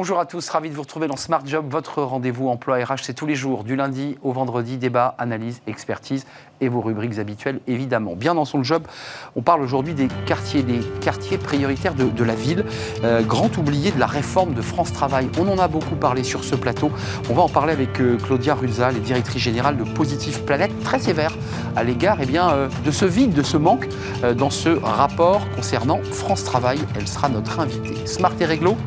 Bonjour à tous, ravi de vous retrouver dans Smart Job, votre rendez-vous emploi RH. C'est tous les jours, du lundi au vendredi, débat, analyse, expertise et vos rubriques habituelles, évidemment. Bien dans son job, on parle aujourd'hui des quartiers, des quartiers prioritaires de, la ville, euh, grand oublié de la réforme de France Travail. On en a beaucoup parlé sur ce plateau. On va en parler avec euh, Claudia Ruza, les directrice générale de Positive Planète, très sévère à l'égard eh euh, de ce vide, de ce manque dans ce rapport concernant France Travail. Elle sera notre invitée. Smart et Réglo,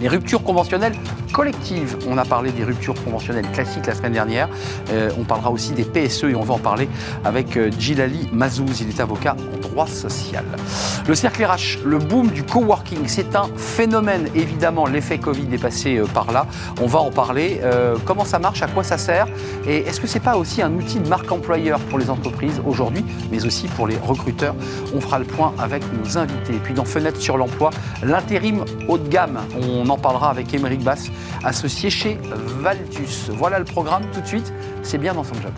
les ruptures conventionnelles collectives. On a parlé des ruptures conventionnelles classiques la semaine dernière. Euh, on parlera aussi des PSE et on va en parler avec euh, Djilali Mazouz. Il est avocat en droit social. Le cercle RH, le boom du coworking, c'est un phénomène. Évidemment, l'effet Covid est passé euh, par là. On va en parler. comment ça marche, à quoi ça sert? Et est-ce que c'est pas aussi un outil de marque employeur pour les entreprises aujourd'hui, mais aussi pour les recruteurs? On fera le point avec nos invités. Et puis dans Fenêtre sur l'emploi, l'intérim haut de gamme. On on en parlera avec Émeric Bass, associé chez Valtus. Voilà le programme tout de suite, c'est bien dans son job.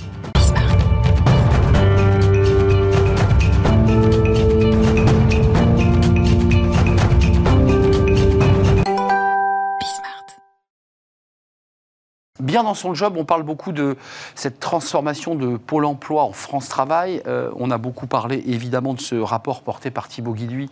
Bien dans son job. On parle beaucoup de cette transformation de Pôle emploi en France Travail. Euh, on a beaucoup parlé évidemment de ce rapport porté par Thibaut Guilluy.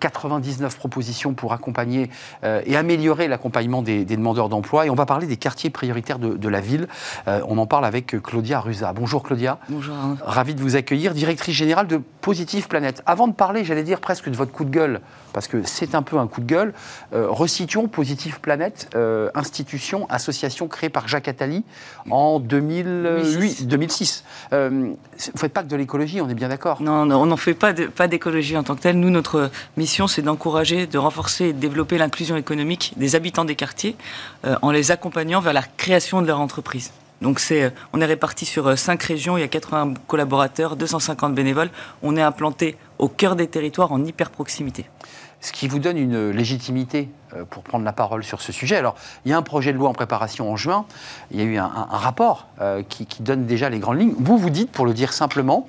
99 euh, propositions pour accompagner euh, et améliorer l'accompagnement des, demandeurs d'emploi. Et on va parler des quartiers prioritaires de, la ville. on en parle avec Claudia Ruza. Bonjour Claudia. Bonjour. Ravi de vous accueillir, directrice générale de Positive Planète. Avant de parler, j'allais dire presque de votre coup de gueule, parce que c'est un peu un coup de gueule, resituons Positive Planète, institution, association créée par Jacques Attali en 2008, 2006. Euh, vous ne faites pas que de l'écologie, on est bien d'accord Non, on n'en fait pas d'écologie pas en tant que telle. Nous, notre mission, c'est d'encourager, de renforcer et de développer l'inclusion économique des habitants des quartiers euh, en les accompagnant vers la création de leur entreprise. Donc c'est, euh, on est réparti sur cinq régions, il y a 80 collaborateurs, 250 bénévoles. On est implanté au cœur des territoires en hyper proximité ce qui vous donne une légitimité euh, pour prendre la parole sur ce sujet. Alors, il y a un projet de loi en préparation en juin, il y a eu un, rapport euh, qui, qui donne déjà les grandes lignes. Vous, vous dites, pour le dire simplement,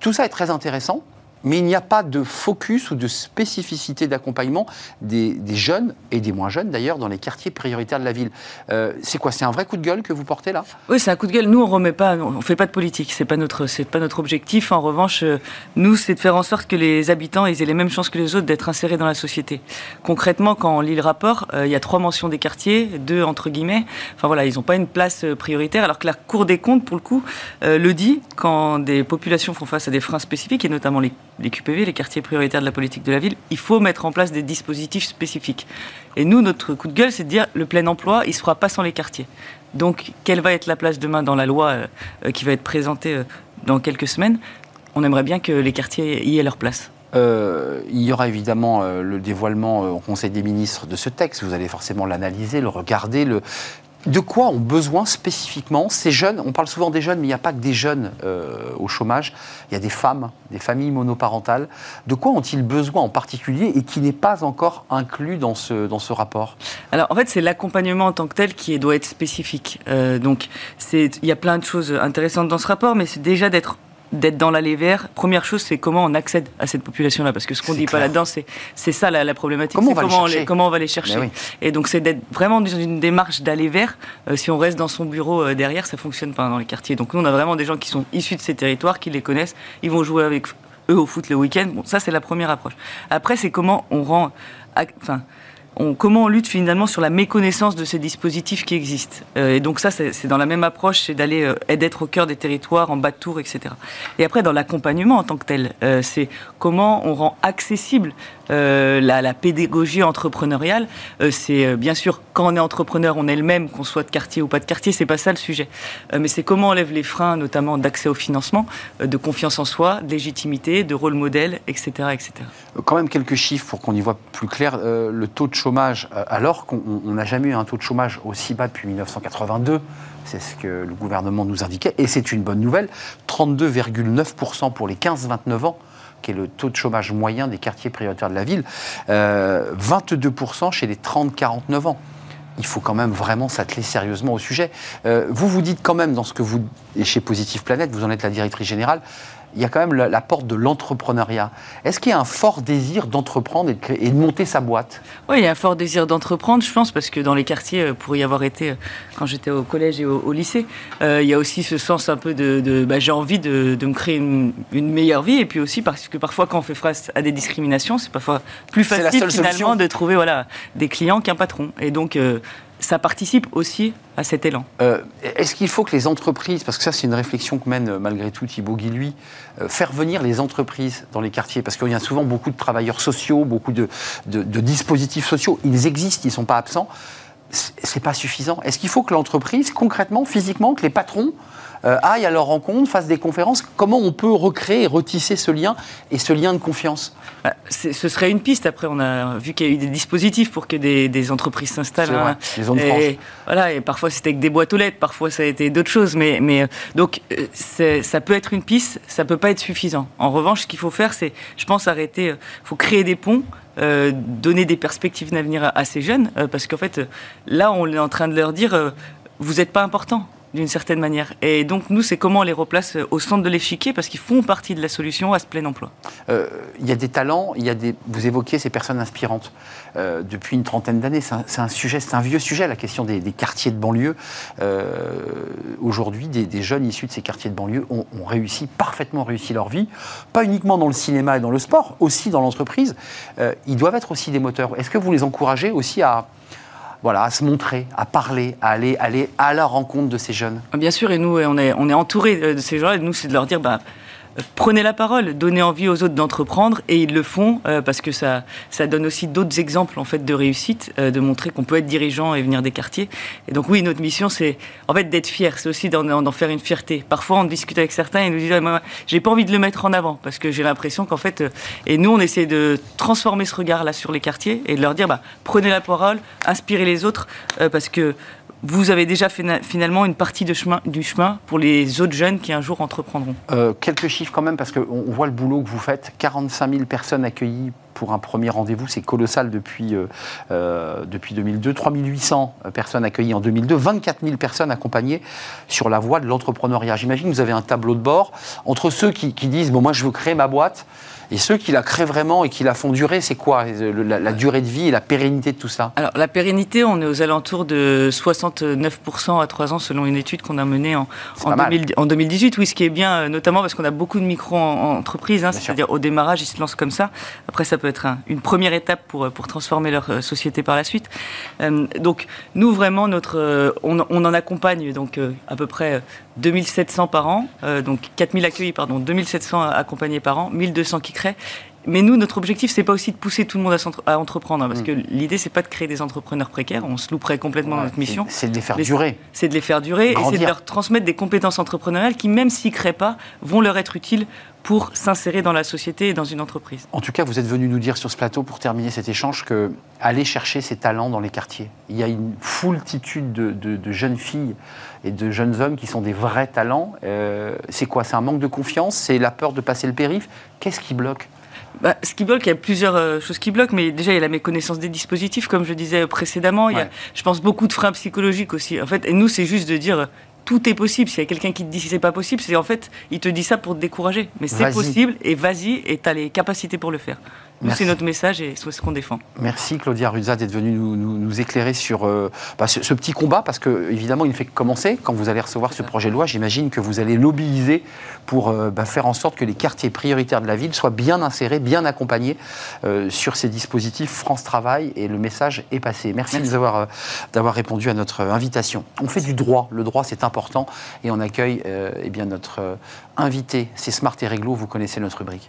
tout ça est très intéressant, mais il n'y a pas de focus ou de spécificité d'accompagnement des, jeunes et des moins jeunes d'ailleurs dans les quartiers prioritaires de la ville. Euh, c'est quoi? C'est un vrai coup de gueule que vous portez là? Oui, c'est un coup de gueule. Nous, on remet pas, on fait pas de politique. C'est pas notre, c'est pas notre objectif. En revanche, euh, nous, c'est de faire en sorte que les habitants aient les mêmes chances que les autres d'être insérés dans la société. Concrètement, quand on lit le rapport, euh, il y a trois mentions des quartiers, deux entre guillemets. Enfin voilà, ils n'ont pas une place prioritaire, alors que la Cour des comptes, pour le coup, le dit quand des populations font face à des freins spécifiques et notamment les les QPV, les quartiers prioritaires de la politique de la ville, il faut mettre en place des dispositifs spécifiques. Et nous, notre coup de gueule, c'est de dire le plein emploi, il ne se fera pas sans les quartiers. Donc, quelle va être la place demain dans la loi euh, euh, qui va être présentée euh, dans quelques semaines? On aimerait bien que les quartiers y aient leur place. il y aura évidemment le dévoilement au Conseil des ministres de ce texte. Vous allez forcément l'analyser, le regarder, le, de quoi ont besoin spécifiquement ces jeunes? On parle souvent des jeunes, mais il n'y a pas que des jeunes euh, au chômage. Il y a des femmes, des familles monoparentales. De quoi ont-ils besoin en particulier et qui n'est pas encore inclus dans ce, dans ce rapport? Alors, en fait, c'est l'accompagnement en tant que tel qui doit être spécifique. Euh, donc, il y a plein de choses intéressantes dans ce rapport, mais c'est déjà d'être d'être dans l'allée vert, première chose, c'est comment on accède à cette population-là. Parce que ce qu'on dit pas là-dedans, c'est, c'est ça la, problématique. Comment on, va comment, les, comment on va les chercher. Et donc, c'est d'être vraiment dans une démarche d'aller vers. Euh, si on reste dans son bureau euh, derrière, ça fonctionne pas dans les quartiers. Donc, nous, on a vraiment des gens qui sont issus de ces territoires, qui les connaissent. Ils vont jouer avec eux au foot le week-end. Bon, ça, c'est la première approche. Après, c'est comment on rend. Enfin, comment on lutte finalement sur la méconnaissance de ces dispositifs qui existent. Euh, et donc ça, c'est dans la même approche, c'est d'aller euh, d'être au cœur des territoires, en bas de tour, etc. Et après, dans l'accompagnement en tant que tel, euh, c'est comment on rend accessible euh, la, pédagogie entrepreneuriale, euh, c'est euh, bien sûr quand on est entrepreneur, on est le même, qu'on soit de quartier ou pas de quartier, c'est pas ça le sujet. mais c'est comment on lève les freins, notamment d'accès au financement, de confiance en soi, de légitimité, de rôle modèle, etc., etc. Quand même quelques chiffres pour qu'on y voit plus clair. le taux de chômage, alors qu'on n'a jamais eu un taux de chômage aussi bas depuis 1982, c'est ce que le gouvernement nous indiquait, et c'est une bonne nouvelle, 32,9% pour les 15-29 ans qui est le taux de chômage moyen des quartiers prioritaires de la ville, 22% euh, chez les 30-49 ans il faut quand même vraiment s'atteler sérieusement au sujet. Euh, vous vous dites quand même dans ce que vous, et chez Positive Planète, vous en êtes la directrice générale, il y a quand même la, porte de l'entrepreneuriat. Est-ce qu'il y a un fort désir d'entreprendre et, de monter sa boîte? Oui, il y a un fort désir d'entreprendre, je pense, parce que dans les quartiers, euh, pour y avoir été euh, quand j'étais au collège et au, lycée, euh, il y a aussi ce sens un peu de, bah, j'ai envie de, me créer une, meilleure vie, et puis aussi parce que parfois quand on fait face à des discriminations, c'est parfois plus facile finalement de trouver voilà, des clients qu'un patron. Et donc, ça participe aussi à cet élan. Euh, est-ce qu'il faut que les entreprises, parce que ça c'est une réflexion que mène euh, malgré tout Thibaut Guilluy, euh, faire venir les entreprises dans les quartiers? Parce qu'il y a souvent beaucoup de travailleurs sociaux, beaucoup de, de dispositifs sociaux, ils existent, ils ne sont pas absents. C'est pas suffisant. Est-ce qu'il faut que l'entreprise, concrètement, physiquement, que les patrons aillent à leur rencontre, fassent des conférences. Comment on peut recréer et retisser ce lien et ce lien de confiance? Bah, Ce serait une piste. Après, on a vu qu'il y a eu des dispositifs pour que des, entreprises s'installent. Hein. Les zones et, voilà, et parfois c'était avec des boîtes aux lettres, parfois ça a été d'autres choses. Mais, mais euh, donc euh, ça peut être une piste, ça peut pas être suffisant. En revanche, ce qu'il faut faire, c'est, je pense, arrêter. Il faut créer des ponts. donner des perspectives d'avenir à, ces jeunes, parce qu'en fait, là, on est en train de leur dire, vous n'êtes pas important d'une certaine manière. Et donc, nous, c'est comment on les replace au centre de l'échiquier parce qu'ils font partie de la solution à ce plein emploi. Euh, il y a des talents, y a des, vous évoquiez ces personnes inspirantes. Euh, depuis une trentaine d'années, c'est un, sujet, c'est un vieux sujet, la question des, quartiers de banlieue. Euh, aujourd'hui, des, jeunes issus de ces quartiers de banlieue ont, réussi, parfaitement réussi leur vie, pas uniquement dans le cinéma et dans le sport, aussi dans l'entreprise. ils doivent être aussi des moteurs. Est-ce que vous les encouragez aussi à voilà, à se montrer, à parler, à aller, aller à la rencontre de ces jeunes. Bien sûr, et nous, on est, on est entouré de ces gens, et nous, c'est de leur dire, bah, prenez la parole, donnez envie aux autres d'entreprendre et ils le font euh, parce que ça, ça donne aussi d'autres exemples en fait de réussite, euh, de montrer qu'on peut être dirigeant et venir des quartiers. Et donc oui, notre mission c'est en fait d'être fier, c'est aussi d'en faire une fierté. Parfois on discute avec certains et ils nous disent ah, j'ai pas envie de le mettre en avant parce que j'ai l'impression qu'en fait euh, et nous on essaie de transformer ce regard là sur les quartiers et de leur dire bah, prenez la parole, inspirez les autres parce que vous avez déjà fait finalement une partie du chemin pour les autres jeunes qui un jour entreprendront. Euh, quelques chiffres quand même, parce qu'on voit le boulot que vous faites. 45 000 personnes accueillies pour un premier rendez-vous, c'est colossal depuis, euh, euh, depuis 2002. 3 800 personnes accueillies en 2002, 24 000 personnes accompagnées sur la voie de l'entrepreneuriat. J'imagine que vous avez un tableau de bord entre ceux qui, qui disent bon, moi je veux créer ma boîte et ceux qui la créent vraiment et qui la font durer, c'est quoi la, durée de vie et la pérennité de tout ça? Alors, la pérennité, on est aux alentours de 69% à 3 ans, selon une étude qu'on a menée en, en, 2018. Oui, ce qui est bien, euh, notamment parce qu'on a beaucoup de micro-entreprises, hein, c'est-à-dire au démarrage, ils se lancent comme ça. Après, ça peut être une première étape pour, euh, pour transformer leur euh, société par la suite. donc, nous, vraiment, notre, on, on en accompagne donc, à peu près 2700 par an, donc 4000 accueillis, pardon, 2700 accompagnés par an, 1200 qui mais nous, notre objectif, c'est pas aussi de pousser tout le monde à, entreprendre, hein, parce mm. que l'idée, c'est pas de créer des entrepreneurs précaires. On se louperait complètement dans notre mission. C'est de les faire durer. C'est de les faire durer et c'est de leur transmettre des compétences entrepreneuriales qui, même s'ils créent pas, vont leur être utiles pour s'insérer dans la société et dans une entreprise. En tout cas, vous êtes venu nous dire sur ce plateau, pour terminer cet échange, que aller chercher ces talents dans les quartiers. Il y a une foultitude de, jeunes filles et de jeunes hommes qui sont des vrais talents. Euh, c'est quoi? C'est un manque de confiance? C'est la peur de passer le périph' Qu'est-ce qui bloque? Bah, ce qui bloque, il y a plusieurs euh, choses qui bloquent, mais déjà il y a la méconnaissance des dispositifs, comme je disais précédemment. Il y a, je pense, beaucoup de freins psychologiques aussi. En fait, et nous, c'est juste de dire tout est possible. S'il y a quelqu'un qui te dit que c'est pas possible, c'est en fait, il te dit ça pour te décourager. Mais c'est possible et vas-y et tu as les capacités pour le faire. C'est notre message et c'est ce qu'on défend. Merci Claudia Ruzza d'être venue nous, éclairer sur euh, bah, ce, petit combat, parce que évidemment, il ne fait que commencer. Quand vous allez recevoir ce projet de loi, j'imagine que vous allez lobbyiser pour euh, bah, faire en sorte que les quartiers prioritaires de la ville soient bien insérés, bien accompagnés euh, sur ces dispositifs France Travail, et le message est passé. Merci, d'avoir répondu à notre invitation. On fait du droit, le droit c'est important, et on accueille eh bien, notre invité, c'est Smart et Réglo, vous connaissez notre rubrique.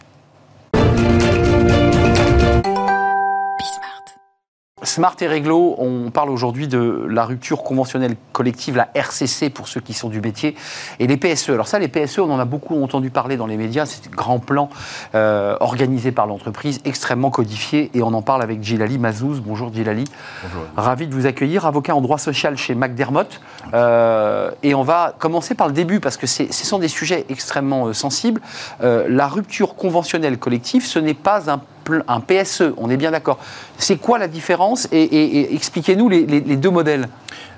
Smart et Réglo, on parle aujourd'hui de la rupture conventionnelle collective, la RCC pour ceux qui sont du métier, et les PSE. Alors ça, les PSE, on en a beaucoup entendu parler dans les médias, c'est un grand plan euh, organisé par l'entreprise, extrêmement codifié, et on en parle avec Gilali Mazouz. Bonjour Gilali. Bonjour. Ravi de vous accueillir, avocat en droit social chez McDermott. Euh, et on va commencer par le début, parce que ce sont des sujets extrêmement euh, sensibles. la rupture conventionnelle collective, ce n'est pas un un PSE, on est bien d'accord. C'est quoi la différence et, expliquez-nous les, deux modèles.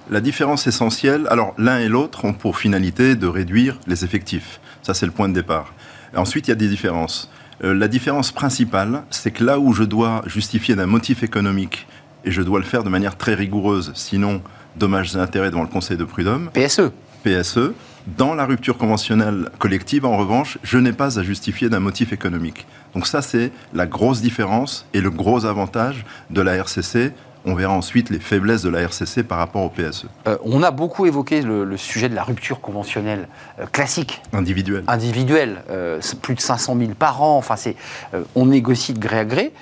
La différence essentielle, alors l'un et l'autre ont pour finalité de réduire les effectifs. Ça, c'est le point de départ. Ensuite, il y a des différences. Euh, la différence principale, c'est que là où je dois justifier d'un motif économique, et je dois le faire de manière très rigoureuse, sinon dommages et intérêts devant le Conseil de prud'homme. PSE. PSE. Dans la rupture conventionnelle collective, en revanche, je n'ai pas à justifier d'un motif économique. Donc ça, c'est la grosse différence et le gros avantage de la RCC on verra ensuite les faiblesses de la RCC par rapport au PSE. Euh, on a beaucoup évoqué le, sujet de la rupture conventionnelle euh, classique. Individuelle. Individuelle. Euh, plus de 500 000 par an. Enfin, on négocie de gré à gré.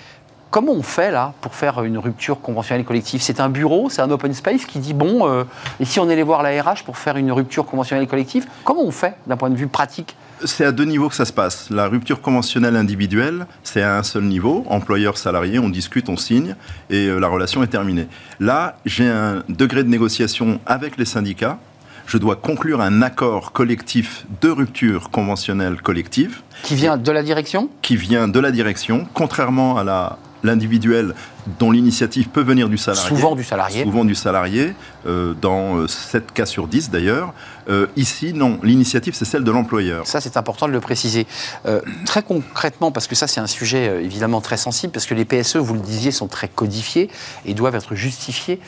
Comment on fait là pour faire une rupture conventionnelle collective? C'est un bureau, c'est un open space qui dit bon, euh, et si on allait voir la RH pour faire une rupture conventionnelle collective Comment on fait d'un point de vue pratique? C'est à deux niveaux que ça se passe. La rupture conventionnelle individuelle, c'est à un seul niveau, employeur-salarié, on discute, on signe, et euh, la relation est terminée. Là, j'ai un degré de négociation avec les syndicats, je dois conclure un accord collectif de rupture conventionnelle collective. Qui vient de la direction? Qui vient de la direction, contrairement à la l'individuel dont l'initiative peut venir du salarié. Souvent du salarié. Souvent du salarié, euh, dans 7 euh, cas sur 10 d'ailleurs. Euh, ici, non, l'initiative, c'est celle de l'employeur. Ça, c'est important de le préciser. très concrètement, parce que ça, c'est un sujet évidemment très sensible, parce que les PSE, vous le disiez, sont très codifiés et doivent être justifiés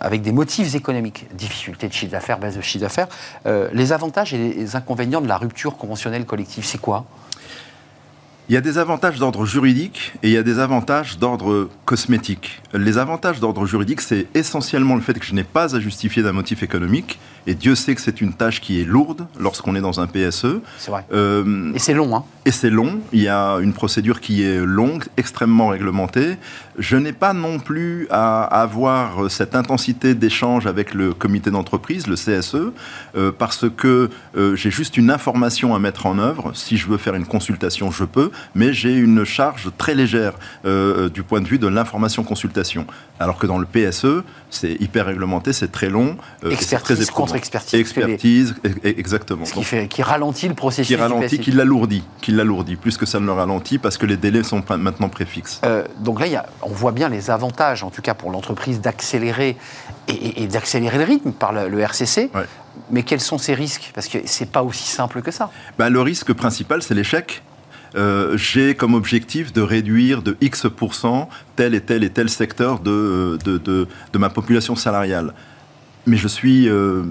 avec des motifs économiques. Difficulté de chiffre d'affaires, baisse de chiffre d'affaires. les avantages et les inconvénients de la rupture conventionnelle collective, c'est quoi? Il y a des avantages d'ordre juridique et il y a des avantages d'ordre cosmétique. Les avantages d'ordre juridique, c'est essentiellement le fait que je n'ai pas à justifier d'un motif économique. Et Dieu sait que c'est une tâche qui est lourde lorsqu'on est dans un PSE. C'est vrai. Euh, et c'est long, hein Et c'est long. Il y a une procédure qui est longue, extrêmement réglementée. Je n'ai pas non plus à avoir cette intensité d'échange avec le comité d'entreprise, le CSE, euh, parce que euh, j'ai juste une information à mettre en œuvre. Si je veux faire une consultation, je peux mais j'ai une charge très légère euh, du point de vue de l'information-consultation. Alors que dans le PSE, c'est hyper réglementé, c'est très long. Euh, expertise très contre expertise. Expertise, e-, exactement. Ce qui, fait, qui ralentit le processus. Qui ralentit, qui l'alourdit, qui l'alourdit, plus que ça ne le ralentit, parce que les délais sont maintenant préfixes. Euh, donc là, y a, on voit bien les avantages, en tout cas pour l'entreprise, d'accélérer et, d'accélérer le rythme par le, RCC. Mais quels sont ces risques? Parce que c'est pas aussi simple que ça. Ben, le risque principal, c'est l'échec. Euh, j'ai comme objectif de réduire de X% tel et tel et tel secteur de, de, de, ma population salariale. Mais je suis euh,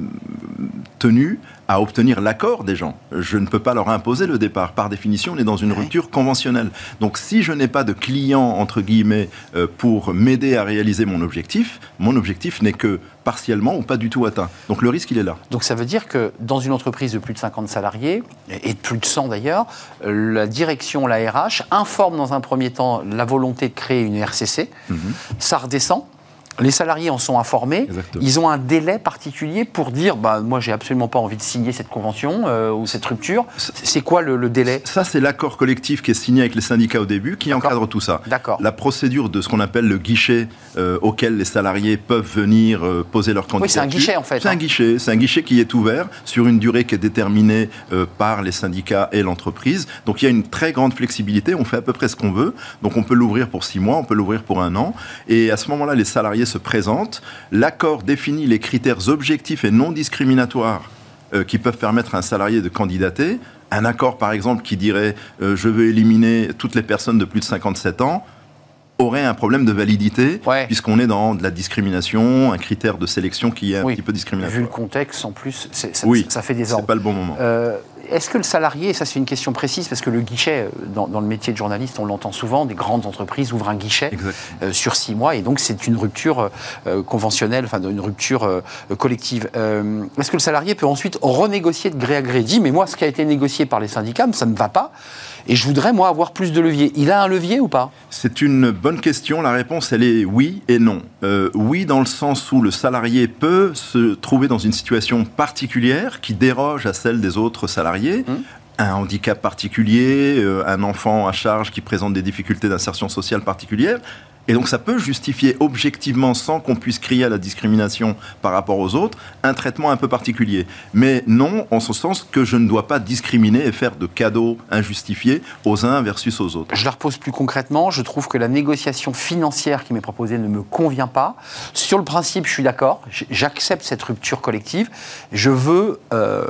tenu à obtenir l'accord des gens. Je ne peux pas leur imposer le départ. Par définition, on est dans une rupture conventionnelle. Donc si je n'ai pas de client, entre guillemets, euh, pour m'aider à réaliser mon objectif, mon objectif n'est que partiellement ou pas du tout atteint. Donc le risque, il est là. Donc ça veut dire que dans une entreprise de plus de 50 salariés, et de plus de 100 d'ailleurs, la direction, la RH, informe dans un premier temps la volonté de créer une RCC, mhm. ça redescend, les salariés en sont informés. Ils ont un délai particulier pour dire bah, Moi, j'ai absolument pas envie de signer cette convention euh, ou cette rupture. C'est quoi le, délai? Ça, c'est l'accord collectif qui est signé avec les syndicats au début qui encadre tout ça. D'accord. La procédure de ce qu'on appelle le guichet euh, auquel les salariés peuvent venir euh, poser leur candidature. Oui, c'est un guichet en fait. C'est un hein. guichet. C'est un guichet qui est ouvert sur une durée qui est déterminée par les syndicats et l'entreprise. Donc il y a une très grande flexibilité. On fait à peu près ce qu'on veut. Donc on peut l'ouvrir pour six mois, on peut l'ouvrir pour un an. Et à ce moment-là, les salariés se présente. L'accord définit les critères objectifs et non discriminatoires euh, qui peuvent permettre à un salarié de candidater. Un accord, par exemple, qui dirait euh, je veux éliminer toutes les personnes de plus de 57 ans aurait un problème de validité, puisqu'on est dans de la discrimination, un critère de sélection qui est un petit peu discriminatoire. Vu le contexte, en plus, ça, oui, ça fait des ordres. C'est pas le bon moment. Euh, est-ce que le salarié, ça c'est une question précise, parce que le guichet, euh, dans, le métier de journaliste, on l'entend souvent, des grandes entreprises ouvrent un guichet euh, sur six mois, et donc c'est une rupture euh, conventionnelle, enfin une rupture collective. Est-ce que le salarié peut ensuite renégocier de gré à gré? Dit, mais moi, ce qui a été négocié par les syndicats, ça ne va pas, et je voudrais, moi, avoir plus de levier. Il a un levier ou pas? C'est une bonne question. La réponse, elle est oui et non. oui, dans le sens où le salarié peut se trouver dans une situation particulière qui déroge à celle des autres salariés Hum. un handicap particulier, euh, un enfant à charge qui présente des difficultés d'insertion sociale particulières. Et donc ça peut justifier objectivement, sans qu'on puisse crier à la discrimination par rapport aux autres, un traitement un peu particulier. Mais non, en ce sens que je ne dois pas discriminer et faire de cadeaux injustifiés aux uns versus aux autres. Je la repose plus concrètement. Je trouve que la négociation financière qui m'est proposée ne me convient pas. Sur le principe, je suis d'accord. J'accepte cette rupture collective. Je veux euh,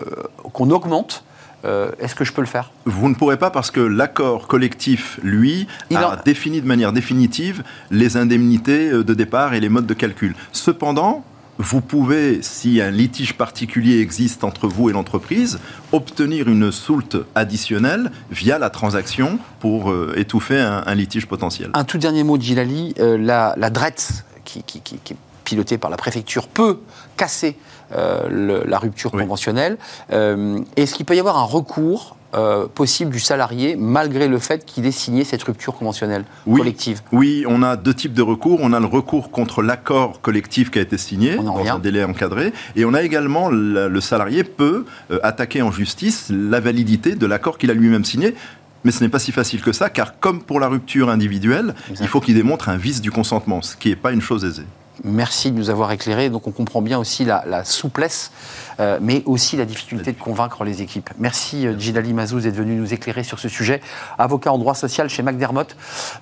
qu'on augmente euh, est-ce que je peux le faire? Vous ne pourrez pas parce que l'accord collectif, lui, Il a en- défini de manière définitive les indemnités euh, de départ et les modes de calcul. Cependant, vous pouvez, si un litige particulier existe entre vous et l'entreprise, obtenir une soulte additionnelle via la transaction pour euh, étouffer un, un litige potentiel. Un tout dernier mot Gilali, euh, la, la DRET, qui, qui- qui- qui est pilotée par la préfecture, peut casser euh, le- la rupture Oui. conventionnelle. Euh, Est-ce qu'il peut y avoir un recours euh, possible du salarié malgré le fait qu'il ait signé cette rupture conventionnelle Oui. collective? Oui, on a deux types de recours. On a le recours contre l'accord collectif qui a été signé dans un délai encadré. Et on a également, le, le salarié peut euh, attaquer en justice la validité de l'accord qu'il a lui-même signé. Mais ce n'est pas si facile que ça, car comme pour la rupture individuelle, il faut qu'il démontre un vice du consentement, ce qui n'est pas une chose aisée. Merci de nous avoir éclairés. Donc on comprend bien aussi la, la souplesse, euh, mais aussi la difficulté de convaincre les équipes. Merci euh, Gilali Mazouz d'être venu nous éclairer sur ce sujet. Avocat en droit social chez McDermott.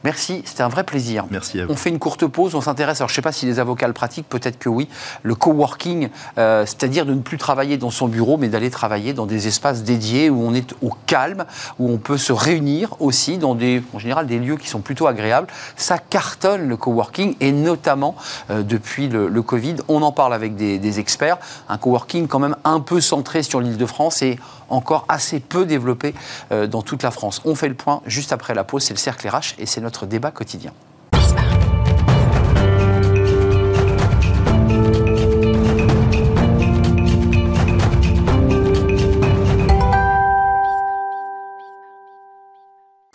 Merci, c'était un vrai plaisir. Merci à vous. On fait une courte pause, on s'intéresse, alors je ne sais pas si les avocats le pratiquent, peut-être que oui, le coworking, euh, c'est-à-dire de ne plus travailler dans son bureau, mais d'aller travailler dans des espaces dédiés où on est au calme, où on peut se réunir aussi dans des, en général, des lieux qui sont plutôt agréables. Ça cartonne le coworking, et notamment euh, depuis le, le Covid. On en parle avec des, des experts. Un coworking quand même un peu centré sur l'île de France et encore assez peu développé euh, dans toute la France. On fait le point juste après la pause, c'est le cercle RH et c'est notre débat quotidien.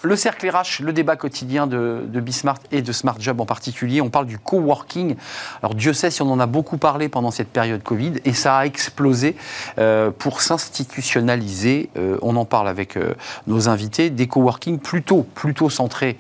Le cercle RH, le débat quotidien de, de Bismart et de Smart Job en particulier, on parle du coworking. Alors Dieu sait si on en a beaucoup parlé pendant cette période Covid et ça a explosé euh, pour s'institutionnaliser. Euh, on en parle avec euh, nos invités. Des coworking plutôt, plutôt centrés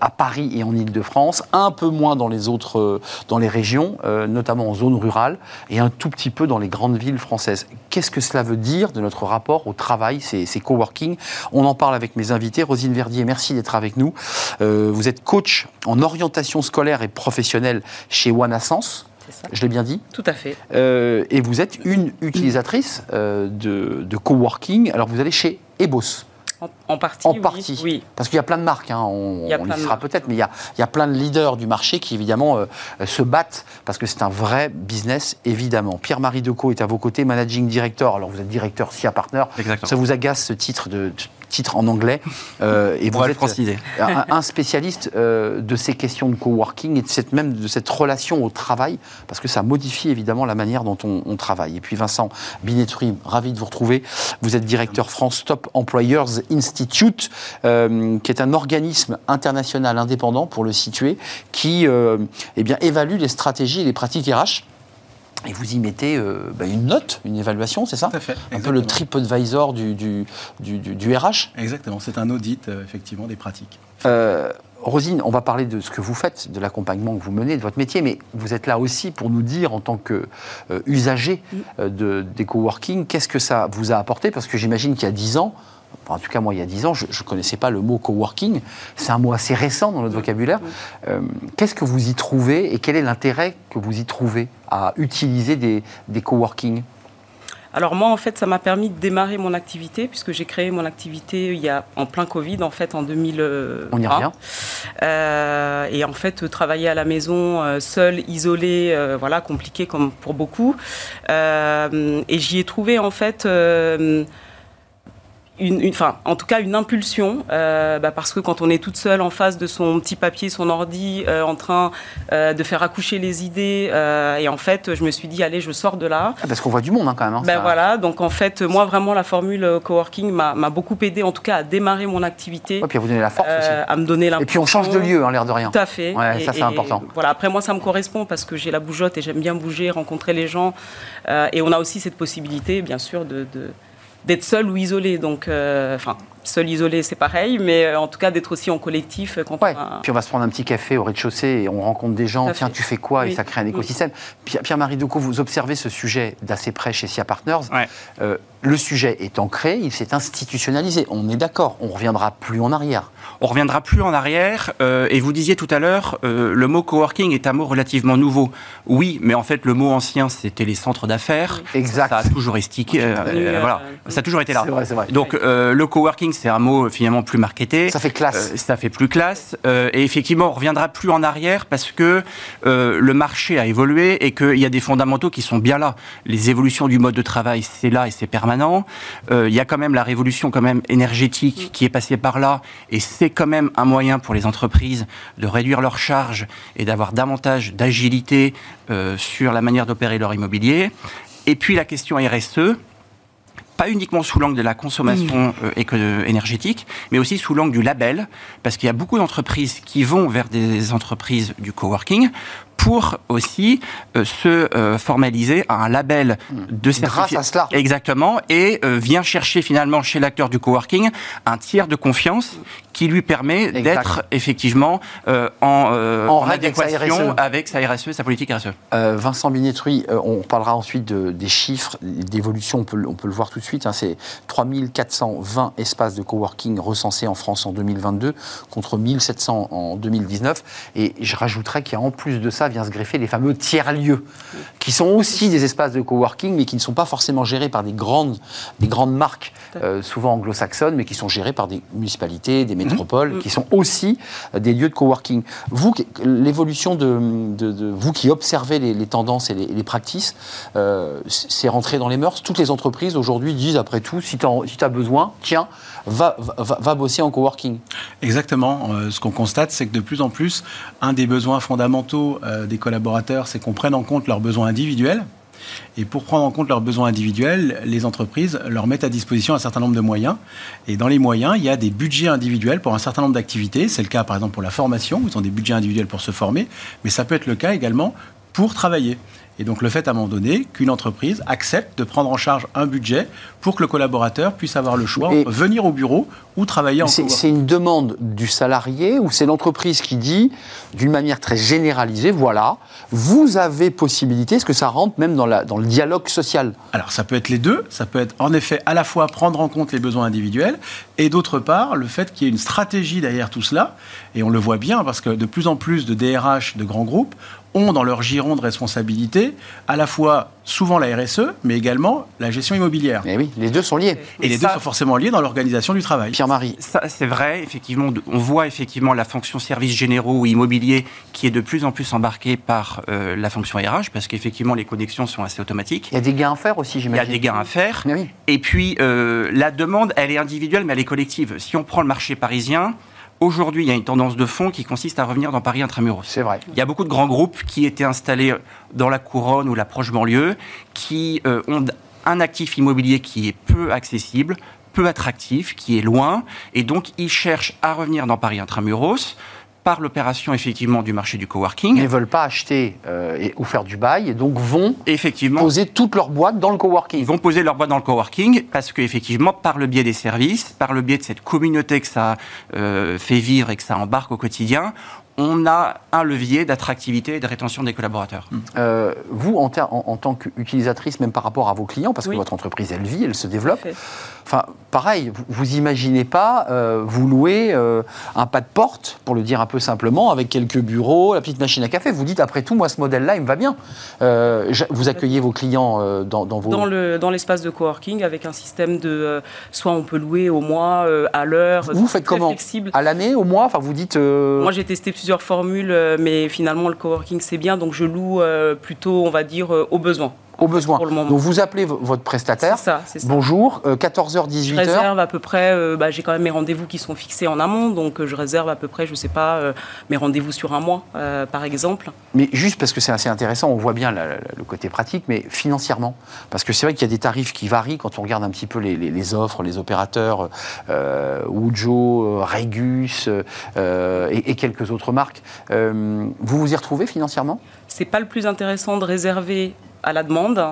à Paris et en Ile-de-France, un peu moins dans les autres, dans les régions, notamment en zone rurale et un tout petit peu dans les grandes villes françaises. Qu'est-ce que cela veut dire de notre rapport au travail, ces, ces coworking On en parle avec mes invités. Rosine Verdier, merci d'être avec nous. Euh, vous êtes coach en orientation scolaire et professionnelle chez One Ascense. C'est ça. Je l'ai bien dit. Tout à fait. Euh, et vous êtes une utilisatrice euh, de, de coworking. Alors vous allez chez Ebos. En, en partie. En oui. partie. Oui. Parce qu'il y a plein de marques, hein, on, Il y a on y sera peut-être, mais il y, a, il y a plein de leaders du marché qui évidemment euh, se battent parce que c'est un vrai business, évidemment. Pierre-Marie Decaux est à vos côtés, managing director. Alors vous êtes directeur SIA Partner. Exactement. Ça vous agace ce titre de de titre en anglais euh, et On vous êtes franciser. un, un spécialiste euh, de ces questions de coworking et de cette, même de cette relation au travail, parce que ça modifie évidemment la manière dont on, on travaille. Et puis Vincent Binetri, ravi de vous retrouver. Vous êtes directeur France Top Employers Institute, euh, qui est un organisme international indépendant, pour le situer, qui euh, eh bien, évalue les stratégies et les pratiques RH. Et vous y mettez euh, bah, une note, une évaluation, c'est ça Tout à fait. Un peu le. TripAdvisor du, du, du, du- du RH. Exactement, c'est un audit euh, effectivement des pratiques. Euh, Rosine, on va parler de ce que vous faites, de l'accompagnement que vous menez, de votre métier, mais vous êtes là aussi pour nous dire, en tant qu'usager de, des coworking, qu'est-ce que ça vous a apporté? Parce que j'imagine qu'il y a 10 ans, en tout cas moi il y a 10 ans, je ne connaissais pas le mot coworking, c'est un mot assez récent dans notre vocabulaire. Euh, qu'est-ce que vous y trouvez et quel est l'intérêt que vous y trouvez à utiliser des, des coworking? Alors moi, en fait, ça m'a permis de démarrer mon activité puisque j'ai créé mon activité il y a en plein Covid, en fait, en 2000. On y revient. Euh, et en fait, euh, travailler à la maison, euh, seul, isolé, euh, voilà, compliqué comme pour beaucoup. Euh, et j'y ai trouvé en fait. Une, une- enfin, en tout cas, une impulsion, euh, bah, parce que quand on est toute seule en face de son petit papier, son ordi, euh, en train euh, de faire accoucher les idées, et en fait, je me suis dit, allez, je sors de là. Ah, Parce qu'on voit du monde hein, quand même. hein, Ben ça- voilà, donc en fait, moi vraiment la formule coworking m'a beaucoup aidé, en tout cas à démarrer mon activité, Ouais, puis à vous donner la force aussi. à me donner Et puis on change de lieu, hein, l'air de rien. Tout à fait. Ouais, Et- ça, c'est et important. Voilà, après moi ça me correspond parce que j'ai la bougeotte et j'aime bien bouger, rencontrer les gens, et on a aussi cette possibilité, bien sûr, de de- d'être seul ou isolé. Donc, euh, enfin, seul isolé, c'est pareil, mais euh, en tout cas d'être aussi en collectif euh, quand Ouais. on a... Puis on va se prendre un petit café au rez-de-chaussée et on rencontre des gens. Tiens, tu fais quoi? Et ça crée un Oui. écosystème. Pierre- Pierre-Marie Decaux, vous observez ce sujet d'assez près chez SIA Partners. Ouais. Euh, le sujet est ancré, il s'est institutionnalisé. On est d'accord, on ne reviendra plus en arrière. On reviendra plus en arrière. euh, et vous disiez tout à l'heure, euh, le mot coworking est un mot relativement nouveau. Oui, mais en fait, le mot ancien, c'était les centres d'affaires. Exact. Ça a toujours estiqué. euh, voilà, ça a toujours été là. C'est vrai, c'est vrai. Donc, euh, le coworking, c'est un mot finalement plus marketé. Ça fait classe. Euh, ça fait plus classe. Euh, et effectivement, on reviendra plus en arrière parce que euh, le marché a évolué et qu'il y a des fondamentaux qui sont bien là. Les évolutions du mode de travail, c'est là et c'est permanent. Euh, Il y a quand même la révolution quand même énergétique qui est passée par là et c'est quand même un moyen pour les entreprises de réduire leurs charges et d'avoir davantage d'agilité euh, sur la manière d'opérer leur immobilier. Et puis la question RSE, pas uniquement sous l'angle de la consommation euh, énergétique, mais aussi sous l'angle du label, parce qu'il y a beaucoup d'entreprises qui vont vers des entreprises du coworking pour aussi euh, se euh, formaliser à un label de Grâce certification. à cela. Exactement, et euh, vient chercher finalement chez l'acteur du coworking un tiers de confiance qui lui permet d'être effectivement en, En avec sa RSE. avec sa RSE sa politique RSE. Vincent Binetruy, on parlera ensuite de- des chiffres, d'évolution, on peut, le- on peut le voir tout de suite. hein, c'est 3420 espaces de coworking recensés en France en 2022 contre 1700 en 2019. Et je rajouterais qu'il y a en plus de ça vient se greffer les fameux tiers-lieux, qui sont aussi des espaces de coworking, mais qui ne sont pas forcément gérés par des grandes, des grandes marques, euh, souvent anglo-saxonnes, mais qui sont gérés par des municipalités, des métropoles, qui sont aussi euh, des lieux de coworking. Vous, l'évolution de, de- de- vous qui observez les, les tendances et les, les practices, euh, c'est rentré dans les mœurs. Toutes les entreprises aujourd'hui disent, après tout, si tu as besoin, tiens, va, va, va bosser en coworking. Exactement. Euh, ce qu'on constate, c'est que de plus en plus, un des besoins fondamentaux euh, des collaborateurs, c'est qu'on prenne en compte leurs besoins individuels. Et pour prendre en compte leurs besoins individuels, les entreprises leur mettent à disposition un certain nombre de moyens. Et dans les moyens, il y a des budgets individuels pour un certain nombre d'activités. C'est le cas, par exemple, pour la formation. Ils ont des budgets individuels pour se former. Mais ça peut être le cas également pour travailler. Et donc le fait à un moment donné qu'une entreprise accepte de prendre en charge un budget pour que le collaborateur puisse avoir le choix Et- entre venir au bureau ou travailler en C'est une demande du salarié ou c'est l'entreprise qui dit, d'une manière très généralisée, voilà, vous avez possibilité, est-ce que ça rentre même dans, la, dans le dialogue social? Alors ça peut être les deux, ça peut être en effet à la fois prendre en compte les besoins individuels et d'autre part le fait qu'il y ait une stratégie derrière tout cela. Et on le voit bien parce que de plus en plus de DRH de grands groupes ont dans leur giron de responsabilité à la fois souvent la RSE mais également la gestion immobilière. Mais oui, les deux sont liés. Et, Et les ça- deux sont forcément liés dans l'organisation du travail. Pierre-Marie, Ça, c'est vrai, effectivement. On voit effectivement la fonction services généraux ou immobilier qui est de plus en plus embarquée par euh, la fonction RH parce qu'effectivement, les connexions sont assez automatiques. il y a des gains à faire aussi, Il y a j'imagine. des gains à faire. Mais oui. Et puis, euh, la demande, elle est individuelle, mais elle est collective. Si on prend le marché parisien, aujourd'hui, il y a une tendance de fond qui consiste à revenir dans Paris intramuros. C'est vrai. Il y a beaucoup de grands groupes qui étaient installés dans la couronne ou la proche banlieue, qui euh, ont un actif immobilier qui est peu accessible, peu attractif, qui est loin, et donc ils cherchent à revenir dans Paris intramuros par l'opération effectivement du marché du coworking. Ils ne veulent pas acheter euh, et, ou faire du bail et donc vont Effectivement, poser toute leur boîte dans le coworking. ils vont poser leur boîte dans le coworking parce qu'effectivement, par le biais des services, par le biais de cette communauté que ça euh, fait vivre et que ça embarque au quotidien, on a un levier d'attractivité et de rétention des collaborateurs. Euh, vous, en, ter- en- en tant qu'utilisatrice, même par rapport à vos clients, parce Oui. que votre entreprise, elle vit, elle se développe. Enfin, pareil, vous, imaginez pas euh, vous louer euh, un pas de porte, pour le dire un peu simplement, avec quelques bureaux, la petite machine à café. Vous dites, après tout, moi, ce modèle-là, il me va bien. Euh, vous accueillez vos clients dans, dans vos... Dans le dans l'espace de coworking avec un système de soit on peut louer au mois, à l'heure. Vous faites très comment flexible. À l'année, au mois? Enfin, vous dites... Moi, j'ai testé plusieurs formules, mais finalement, le coworking, c'est bien. Donc, je loue plutôt, on va dire, au besoin. Au besoin. pour le moment. Donc, vous appelez votre C'est prestataire. ça, c'est ça. Bonjour, euh, 14h, Je 18h. réserve à peu près, euh, bah, j'ai quand même mes rendez-vous qui sont fixés en amont, donc euh, je réserve à peu près, je sais pas, euh, mes rendez-vous sur un mois, par exemple. Mais juste parce que c'est assez intéressant, on voit bien la- la- le côté pratique, mais financièrement. Parce que c'est vrai qu'il y a des tarifs qui varient quand on regarde un petit peu les, les- les offres, les opérateurs, euh, Regus et, et quelques autres marques. Vous vous y retrouvez financièrement? C'est pas le plus intéressant de réserver à la demande.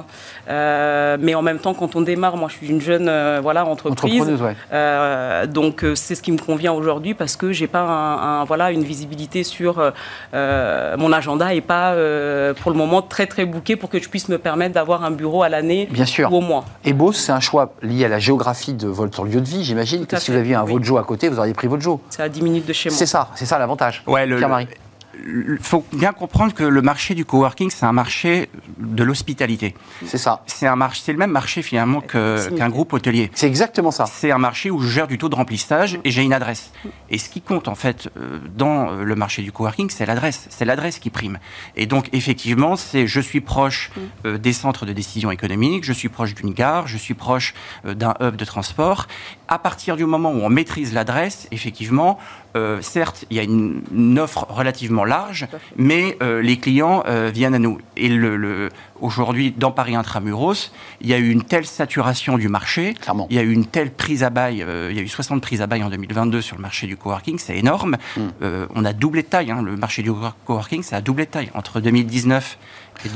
Euh, mais en même temps, quand on démarre, moi je suis une jeune euh, voilà, entreprise. Ouais. Euh, donc c'est ce qui me convient aujourd'hui parce que j'ai pas un, un- voilà, une visibilité sur mon agenda et pas euh, pour le moment très très bouqué pour que je puisse me permettre d'avoir un bureau à l'année Bien sûr. ou au mois. Et Beauce, c'est un choix lié à la géographie de votre lieu de vie, j'imagine. Que si fait, vous aviez un oui. Vojo à côté, vous auriez pris Vojo. C'est à 10 minutes de chez moi. C'est ça, c'est ça l'avantage. Ouais, le- Pierre-Marie. Il faut bien comprendre que le marché du coworking, c'est un marché de l'hospitalité. C'est ça. C'est un marché, c'est le même marché finalement qu'un groupe hôtelier. C'est exactement ça. C'est un marché où je gère du taux de remplissage et j'ai une adresse. Et ce qui compte en fait euh, dans euh, le marché du coworking, c'est l'adresse. C'est l'adresse qui prime. Et donc effectivement, c'est je suis proche euh, des centres de décision économique, je suis proche d'une gare, je suis proche euh, d'un hub de transport. À partir du moment où on maîtrise l'adresse, effectivement, euh, certes, il y a une, une offre relativement large, mais euh, les clients euh, viennent à nous. Et le, le- aujourd'hui, dans Paris Intramuros, il y a eu une telle saturation du marché, Clairement. il y a eu une telle prise à bail, euh, il y a eu 60 prises à bail en 2022 sur le marché du coworking, c'est énorme. Mm. Euh, on a doublé de taille, hein, le marché du coworking, ça a doublé de taille entre 2019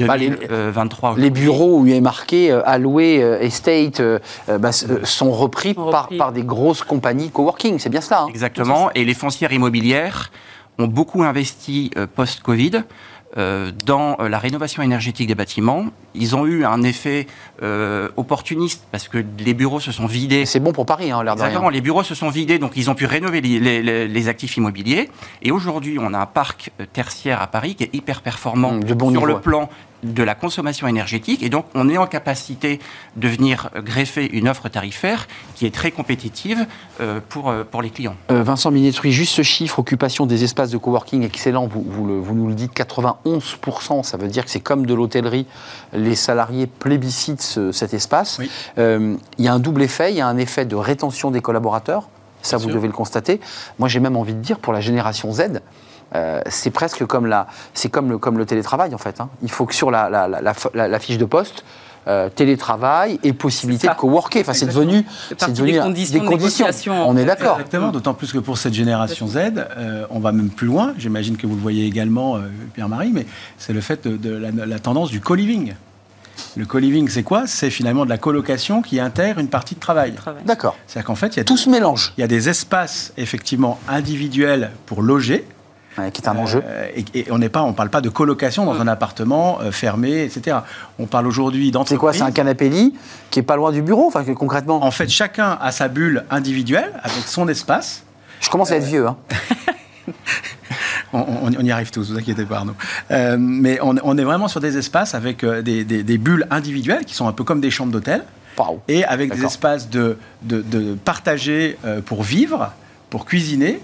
et Bah, les- 2023. Les bureaux où il est marqué euh, alloué, euh, estate, bah, euh, sont repris, Par, des grosses compagnies coworking, c'est bien cela. hein Exactement. Et les foncières immobilières ont beaucoup investi euh, post-Covid euh, dans euh, la rénovation énergétique des bâtiments. Ils ont eu un effet euh, opportuniste parce que les bureaux se sont vidés. C'est bon pour Paris, hein, l'air de rien. Les bureaux se sont vidés, donc ils ont pu rénover les, les- les- les actifs immobiliers. Et aujourd'hui, on a un parc tertiaire à Paris qui est hyper performant Mmh, bon sur niveau, le ouais. plan de la consommation énergétique. Et donc, on est en capacité de venir greffer une offre tarifaire qui est très compétitive euh, pour, euh, pour les clients. Euh, Vincent Minetruy, juste ce chiffre, occupation des espaces de coworking, excellent, vous, vous, le- vous nous le dites, 91%, ça veut dire que c'est comme de l'hôtellerie, les salariés plébiscitent ce- cet espace. Oui. Euh, il y a un double effet, il y a un effet de rétention des collaborateurs, ça Bien vous sûr. devez le constater. Moi j'ai même envie de dire, pour la génération Z, euh, c'est presque comme, la, c'est comme, le, comme le télétravail en fait. hein. Il faut que sur la, la, la- la- la- la fiche de poste, euh, télétravail et possibilité C'est de coworker. Enfin, c'est devenu, C'est des conditions On est d'accord. Exactement, d'autant plus que pour cette génération Z, euh, on va même plus loin, j'imagine que vous le voyez également, euh, Pierre-Marie, mais c'est le fait de, de la, la tendance du co-living. Le co-living, c'est quoi? C'est finalement de la colocation qui intègre une partie de travail. Travail. D'accord. C'est-à-dire qu'en fait, il y, a Tout se mélange, il y a des espaces effectivement individuels pour loger, ouais, qui est un enjeu. Euh, et, et on n'est pas, on parle pas de colocation dans un appartement euh, fermé, etc. On parle aujourd'hui C'est d'entreprise. quoi C'est un canapé lit qui est pas loin du bureau, enfin concrètement. En fait, chacun a sa bulle individuelle avec son espace. Je commence à être vieux. Hein. On, y arrive tous, vous inquiétez pas, Arnaud. Euh, mais on, on est vraiment sur des espaces avec euh, des, des- des bulles individuelles qui sont un peu comme des chambres d'hôtel et avec des espaces de, de, de partager euh, pour vivre, pour cuisiner.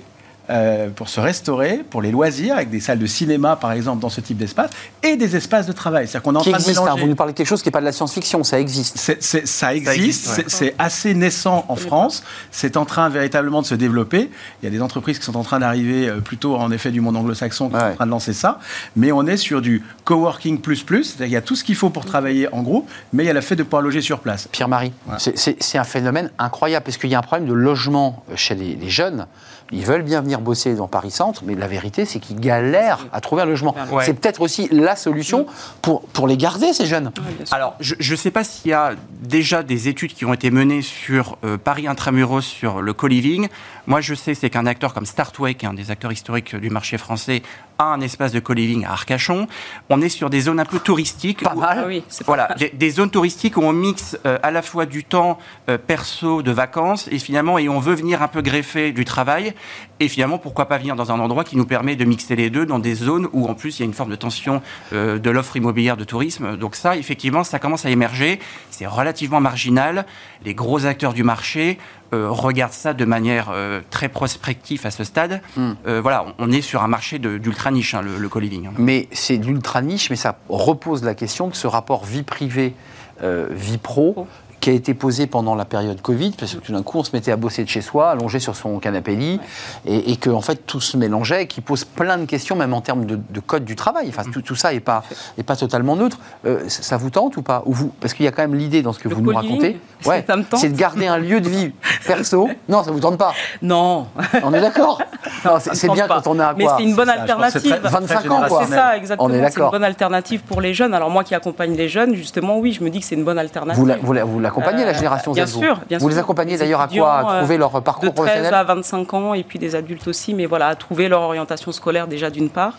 Euh, pour se restaurer, pour les loisirs, avec des salles de cinéma, par exemple, dans ce type d'espace, et des espaces de travail. C'est-à-dire qu'on est en Qui train existe. de hein. mélanger. Vous nous parlez de quelque chose qui n'est pas de la science-fiction, ça existe. Ça existe, c'est- assez naissant en France, c'est en train véritablement de se développer. Il y a des entreprises qui sont en train d'arriver euh, plutôt en effet du monde anglo-saxon qui sont Ouais. en train de lancer ça, mais on est sur du coworking plus plus, c'est-à-dire qu'il y a tout ce qu'il faut pour travailler en groupe, mais il y a le fait de pouvoir loger sur place. Pierre-Marie, c'est- un phénomène incroyable parce qu'il y a un problème de logement chez les, les jeunes. Ils veulent bien venir bosser dans Paris Centre, mais la vérité, c'est qu'ils galèrent à trouver un logement. Ouais. C'est peut-être aussi la solution pour, pour les garder, ces jeunes. Ouais. Alors, je ne sais pas s'il y a déjà des études qui ont été menées sur euh, Paris Intramuros, sur le co-living. Moi, je sais, c'est qu'un acteur comme Startway, qui est un des acteurs historiques du marché français, a un espace de co-living à Arcachon. On est sur des zones un peu touristiques. Pas où- mal. Ah oui, Voilà, des, des zones touristiques où on mixe euh, à la fois du temps euh, perso, de vacances, et finalement, et on veut venir un peu greffer du travail. Et finalement, pourquoi pas venir dans un endroit qui nous permet de mixer les deux dans des zones où, en plus, il y a une forme de tension euh, de l'offre immobilière de tourisme. Donc ça, effectivement, ça commence à émerger. C'est relativement marginal. Les gros acteurs du marché euh, regardent ça de manière euh, très prospective à ce stade. Hmm. Euh, voilà, on est sur un marché de- d'ultra niche, hein, le, le co-living. hein. Mais c'est d'ultra niche, mais ça repose la question de ce rapport vie privée, euh, vie pro, qui a été posée pendant la période Covid, parce que tout d'un coup, on se mettait à bosser de chez soi, allongé sur son canapé lit, et, et que en fait tout se mélangeait, et qui pose plein de questions, même en termes de, de code du travail. Enfin, tout, tout ça n'est pas, est pas totalement neutre. Euh, ça vous tente ou pas? Ou vous, Parce qu'il y a quand même l'idée dans ce que Le vous nous racontez, tente c'est de garder un lieu de vie perso? Non, ça vous tente pas? Non. On est d'accord? Non, c'est bien pas. quand on a Mais quoi c'est une bonne alternative. très- 25 ans, quoi. C'est ça, exactement. On est C'est une bonne alternative pour les jeunes. Alors moi qui accompagne les jeunes, justement, oui, je me dis que c'est une bonne alternative. Vous la- vous la- vous l'accompagnez, la Euh, génération bien Z vous sûr, bien Vous les accompagnez d'ailleurs à quoi À trouver euh, leur de parcours 13 professionnel à 25 ans et puis des adultes aussi, mais voilà, à trouver leur orientation scolaire déjà d'une part,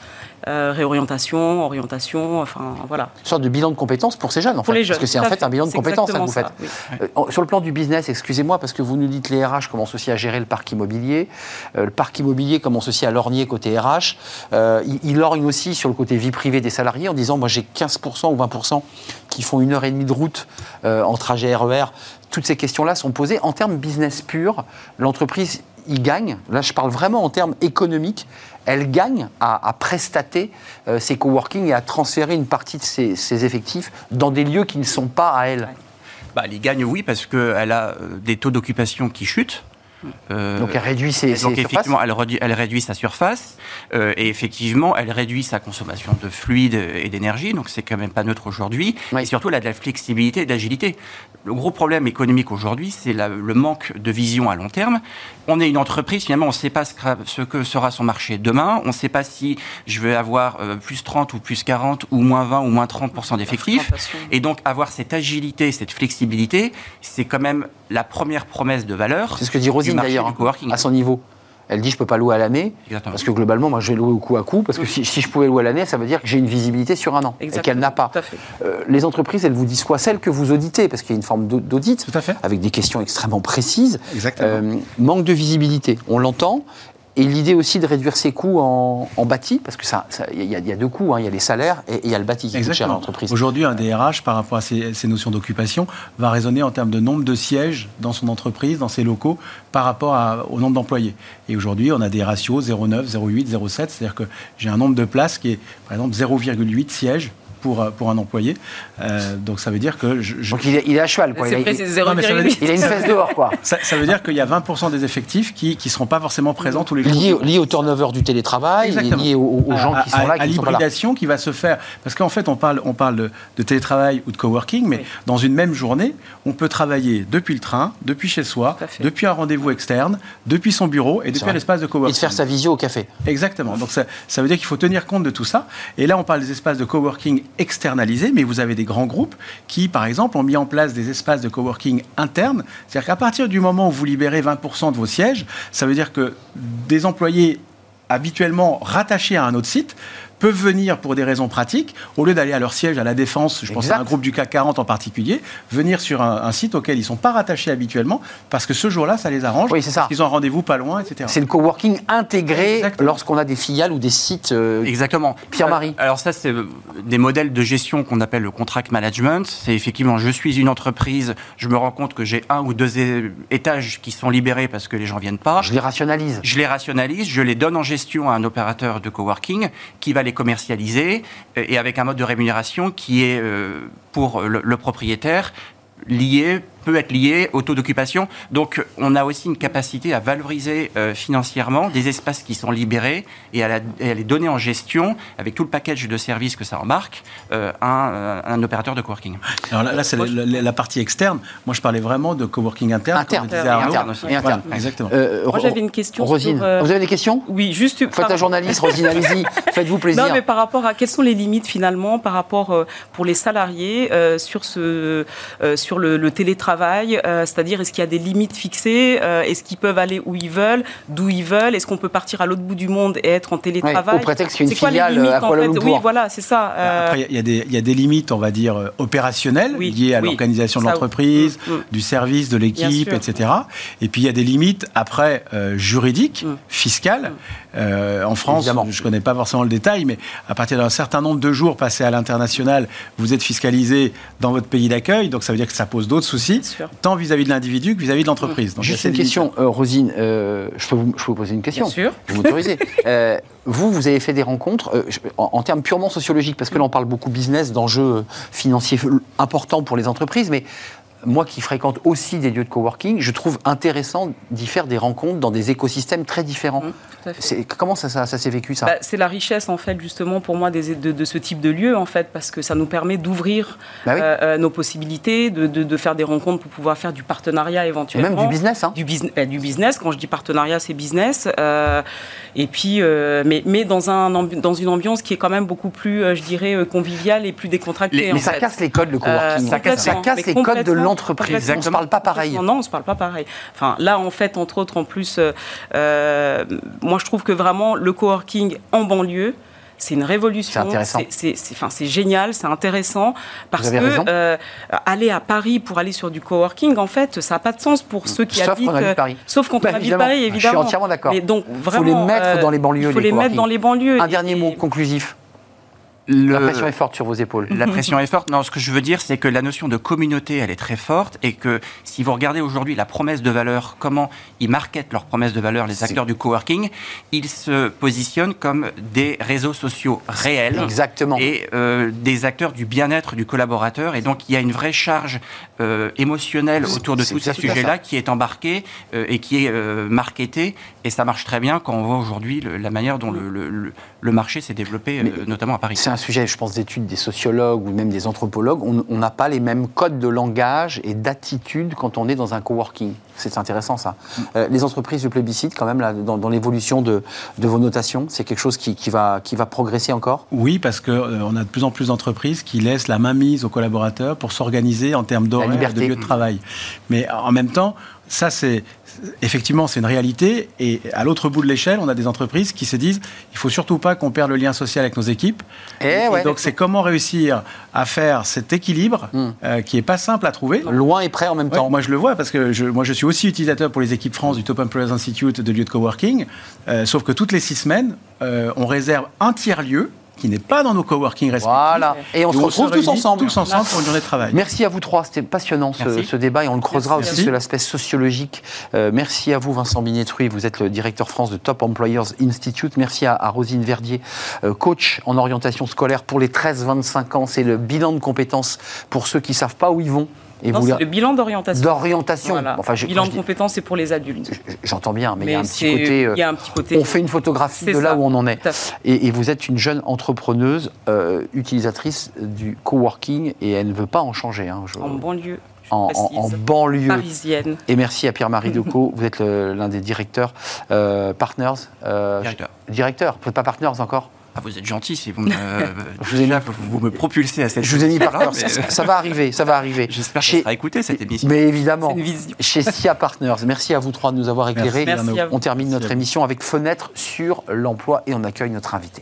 euh, réorientation, orientation, enfin voilà. Une sorte de bilan de compétences pour ces jeunes, en Pour fait. les jeunes. Parce que c'est en fait un bilan de compétences que vous exactement faites. oui. Euh, sur le plan du business, excusez-moi, parce que vous nous dites les RH commencent aussi à gérer le parc immobilier. Euh, le parc immobilier commence aussi à lorgner côté RH. Euh, il, il lorgne aussi sur le côté vie privée des salariés en disant moi j'ai 15% ou 20% qui font une heure et demie de route euh, en trajet RER. Toutes ces questions-là sont posées. En termes business pur, l'entreprise y gagne. Là, je parle vraiment en termes économiques. Elle gagne à, prestater euh, ses coworking et à transférer une partie de ses, ses effectifs dans des lieux qui ne sont pas à elle. Bah, elle y gagne, oui, parce qu'elle a euh, des taux d'occupation qui chutent. Euh, Donc elle réduit ses, ses donc surfaces. effectivement, elle réduit, elle réduit sa surface euh, et effectivement, elle réduit sa consommation de fluide et d'énergie. Donc c'est quand même pas neutre aujourd'hui. Oui. Et surtout, elle a de la flexibilité et de l'agilité. Le gros problème économique aujourd'hui, c'est le manque de vision à long terme. On est une entreprise, finalement, on ne sait pas ce que, ce que sera son marché demain. On ne sait pas si je vais avoir euh, plus 30 ou plus 40 ou moins 20 ou moins 30 d'effectifs. fréquentation. Et donc avoir cette agilité, cette flexibilité, c'est quand même la première promesse de valeur. C'est ce que dit du D'ailleurs, hein, à son niveau. Elle dit je peux pas louer à l'année parce que globalement moi je vais louer au coup à coup parce que si, si je pouvais louer à l'année ça veut dire que j'ai une visibilité sur un an et qu'elle n'a pas. Euh, les entreprises elles vous disent quoi? Celles que vous auditez parce qu'il y a une forme d'au- d'audit avec des questions extrêmement précises. Exactement. Euh, manque de visibilité, on l'entend. Et l'idée aussi de réduire ses coûts en, en bâti, parce que ça, il y, a- il y a deux coûts, hein. il y a les salaires et il y a le bâti qui coûte cher à Exactement. l'entreprise. Aujourd'hui, un DRH, par rapport à ces, ces notions d'occupation, va raisonner en termes de nombre de sièges dans son entreprise, dans ses locaux, par rapport à- au nombre d'employés. Et aujourd'hui, on a des ratios 0,9, 0,8, 0,7, c'est-à-dire que j'ai un nombre de places qui est, par exemple, 0,8 sièges pour, euh, pour un employé. Euh, donc ça veut dire que je, je- Donc il est, il est à cheval, quoi. Il il- c'est Non, mais ça veut 0,8. il a une fesse dehors, quoi. ça, ça veut dire qu'il y a 20% des effectifs qui ne seront pas forcément présents tous les jours. Lié, lié au turnover du télétravail, Exactement. lié aux, aux gens à, qui sont là à- et à là. l'hybridation qui va se faire. Parce qu'en fait, on parle, on parle de, de télétravail ou de coworking, mais Oui. dans une même journée, on peut travailler depuis le train, depuis chez soi, depuis un rendez-vous externe, depuis son bureau et depuis vrai. un espace de Et coworking. de faire sa visio au café. Exactement. Donc ça, ça veut dire qu'il faut tenir compte de tout ça. Et là, on parle des espaces de coworking externalisés, mais vous avez des grands groupes qui, par exemple, ont mis en place des espaces de coworking internes. C'est-à-dire qu'à partir du moment où vous libérez 20% de vos sièges, ça veut dire que des employés habituellement rattachés à un autre site peuvent venir pour des raisons pratiques, au lieu d'aller à leur siège à la Défense, je pense Exact. à un groupe du CAC 40 en particulier, venir sur un, un site auquel ils ne sont pas rattachés habituellement, parce que ce jour-là, ça les arrange, Oui, c'est ça. qu'ils ont un rendez-vous pas loin, etc. C'est le coworking intégré Exactement. lorsqu'on a des filiales ou des sites. euh, Exactement. Pierre-Marie. Euh, Alors ça, c'est des modèles de gestion qu'on appelle le contract management. C'est effectivement, je suis une entreprise, je me rends compte que j'ai un ou deux étages qui sont libérés parce que les gens viennent pas. je les rationalise. Je les rationalise, je les donne en gestion à un opérateur de coworking qui va les commercialiser euh, et avec un mode de rémunération qui est euh, pour le propriétaire lié peut être lié au taux d'occupation. Donc, on a aussi une capacité à valoriser euh, financièrement des espaces qui sont libérés et à, la- et à les donner en gestion avec tout le package de services que ça embarque euh, un, euh, un opérateur de coworking. Alors là, là, c'est la, la- la partie externe. Moi, je parlais vraiment de coworking interne. Interne, comme interne, aussi. et interne. Voilà, exactement. Euh, Moi, j'avais une question Rosine, sur, euh, vous avez des questions? Oui, juste. Faites la journaliste, Rosine, allez-y. Faites-vous plaisir. Non, mais par rapport à quelles sont les limites finalement par rapport euh, pour les salariés euh, sur ce euh, sur le, le télétravail, euh, c'est-à-dire est-ce qu'il y a des limites fixées, euh, est-ce qu'ils peuvent aller où ils veulent, d'où ils veulent, est-ce qu'on peut partir à l'autre bout du monde et être en télétravail Ouais, au prétexte qu'il y a une C'est quoi les filiale limites, à en Kuala fait Lumpur. Oui, voilà, c'est ça. euh, Après, il y, a des- il y a des limites, on va dire, opérationnelles Oui, liées à oui. l'organisation de l'entreprise, mm, mm. du service, de l'équipe, etc. Et puis, il y a des limites, après, euh, juridiques, Mm. fiscales. Euh, en France, Évidemment. je ne connais pas forcément le détail, mais à partir d'un certain nombre de jours passés à l'international, vous êtes fiscalisé dans votre pays d'accueil. Donc, ça veut dire que ça pose d'autres soucis, tant vis-à-vis de l'individu que vis-à-vis de l'entreprise. Juste une question, euh, Rosine, euh, je, peux vous, je peux vous poser une question Bien sûr. Vous m'autorisez Euh, Vous, vous avez fait des rencontres euh, en termes purement sociologiques, parce que là, on parle beaucoup business, d'enjeux financiers importants pour les entreprises, mais moi qui fréquente aussi des lieux de coworking, je trouve intéressant d'y faire des rencontres dans des écosystèmes très différents. Mmh, Comment ça, ça, ça s'est vécu ça? Bah, c'est la richesse en fait justement pour moi des- de, de ce type de lieu en fait parce que ça nous permet d'ouvrir Bah oui. euh, euh, nos possibilités, de, de- de faire des rencontres pour pouvoir faire du partenariat Et éventuellement. même du business. Hein. Du, business, du business, quand je dis partenariat, c'est business. euh, et puis, euh, mais, mais dans, un, dans une ambiance qui est quand même beaucoup plus, je dirais, conviviale et plus décontractée. Les- en Mais ça fait. casse les codes, le coworking. Ça casse, ça casse les codes de complètement, l'entreprise. On ne se parle pas pareil. Non, on ne se parle pas pareil. Enfin, là, en fait, entre autres, en plus, euh, euh, moi, je trouve que vraiment, le coworking en banlieue, c'est une révolution. C'est intéressant. C'est- C'est enfin, génial, c'est intéressant. Parce que euh, aller à Paris pour aller sur du coworking, en fait, ça n'a pas de sens pour ceux qui Sauf habitent. habite Paris. Sauf quand Bah, on habite évidemment. Paris, Je évidemment. suis entièrement d'accord. Donc, faut les mettre dans les banlieues, Il faut les mettre dans les banlieues. Un Et- dernier mot conclusif. Le- La pression est forte sur vos épaules. La pression est forte. Non, ce que je veux dire, c'est que la notion de communauté, elle est très forte et que si vous regardez aujourd'hui la promesse de valeur, comment ils marketent leur promesse de valeur, les acteurs du coworking, ils se positionnent comme des réseaux sociaux réels. Exactement. Et euh, des acteurs du bien-être du collaborateur. Et donc, il y a une vraie charge euh, émotionnelle autour de tous ces sujets-là qui est embarquée euh, et qui est euh, marketée. Et ça marche très bien quand on voit aujourd'hui la manière dont le, le- le- marché s'est développé, euh, notamment à Paris. C'est un sujet, je pense, d'études des sociologues ou même des anthropologues. On n'a pas les mêmes codes de langage et d'attitude quand on est dans un coworking. C'est intéressant, ça. Euh, les entreprises le plébiscite, quand même, là, dans, dans l'évolution de, de vos notations, c'est quelque chose qui, qui va, qui va progresser encore? Oui, parce qu'on a de plus en plus d'entreprises qui laissent la main mise aux collaborateurs pour s'organiser en termes d'horaire, de lieu de travail. Mais en même temps, ça, c'est effectivement, c'est une réalité. Et à l'autre bout de l'échelle, on a des entreprises qui se disent il faut surtout pas qu'on perde le lien social avec nos équipes. Eh ouais. donc, c'est comment réussir à faire cet équilibre Hmm. euh, qui est pas simple à trouver. Loin et près en même Ouais, temps. moi, je le vois parce que je, moi, je suis aussi utilisateur pour les équipes France du Top Employers Institute de lieux de coworking. Euh, sauf que toutes les six semaines, euh, on réserve un tiers-lieu qui n'est pas dans nos coworking respectifs. Voilà. Et on se Et retrouve tous ensemble. Tous ensemble pour une journée de travail. Merci à vous trois, c'était passionnant ce, débat et on le creusera Merci. aussi sur l'aspect sociologique. Euh, merci à vous Vincent Bignetruy, vous êtes le directeur France de Top Employers Institute. Merci à, à Rosine Verdier, euh, coach en orientation scolaire pour les 13-25 ans. C'est le bilan de compétences pour ceux qui ne savent pas où ils vont. Et Non, vous c'est le bilan d'orientation. d'orientation. Voilà. Enfin, je- bilan de compétences, c'est pour les adultes. J'entends bien, mais, il y a un petit c'est- côté. euh, il y a un petit côté. on fait une photographie de là où on en est. Et, et vous êtes une jeune entrepreneuse, euh, utilisatrice du coworking, et elle ne veut pas en changer. hein, je- En banlieue, en, en- précise. en banlieue. parisienne. Et merci à Pierre-Marie Decaux, vous êtes l'un des directeurs euh, partners. euh, Directeur. Directeur, vous n'êtes pas partners encore vous êtes gentil si vous me, Je vous ai mis- vous me propulsez à cette Je vous ai mis partners, mais, ça, ça va arriver, ça va arriver. J'espère que ça sera écouté cette émission. Mais évidemment, chez SIA Partners, merci à vous trois de nous avoir éclairés. On termine Merci notre émission avec Fenêtre sur l'emploi et on accueille notre invité.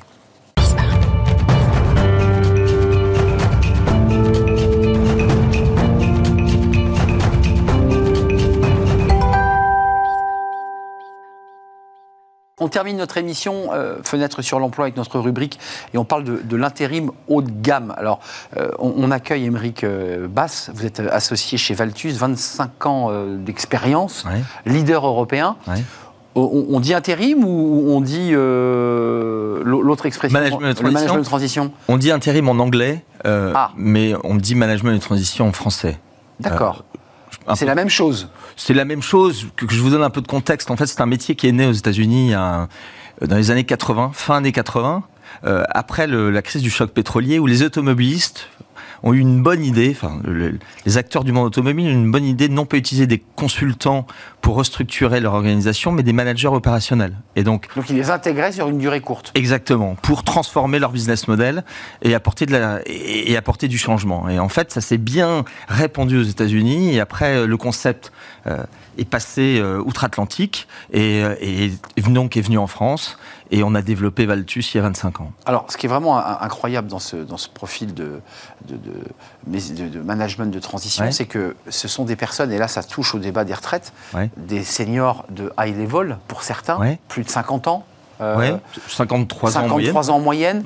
On termine notre émission euh, Fenêtre sur l'emploi avec notre rubrique et on parle de, de l'intérim haut de gamme. Alors, euh, on, on accueille Émeric euh, Bass, vous êtes associé chez Valtus, 25 ans d'expérience, Ouais. leader européen. Ouais. On, on dit intérim ou on dit l'au- l'autre expression? Management de Le transition. management de transition On dit intérim en anglais, Ah. mais on dit management de transition en français. D'accord. C'est la même chose. C'est la même chose, que, que je vous donne un peu de contexte. En fait, c'est un métier qui est né aux États-Unis dans les années 80, fin années 80, euh, après le- la crise du choc pétrolier, où les automobilistes ont eu une bonne idée, enfin, le- le- les acteurs du monde automobile ont eu une bonne idée de non pas utiliser des consultants pour restructurer leur organisation, mais des managers opérationnels. Et donc, Donc il les intégrait sur une durée courte. Exactement, pour transformer leur business model et apporter de la et, et apporter du changement. Et en fait, ça s'est bien répandu aux États-Unis. Et après, euh, le concept euh, est passé euh, outre-Atlantique et, euh, et est venu- donc est venu en France. Et on a développé Valtus il y a 25 ans. Alors, ce qui est vraiment un- incroyable dans ce, dans ce profil de, de, de- management de transition, Ouais. c'est que ce sont des personnes, et là ça touche au débat des retraites, Ouais. des seniors de high level pour certains, Ouais. plus de 50 ans, euh, ouais, 53 ans en moyenne. 53 ans en moyenne.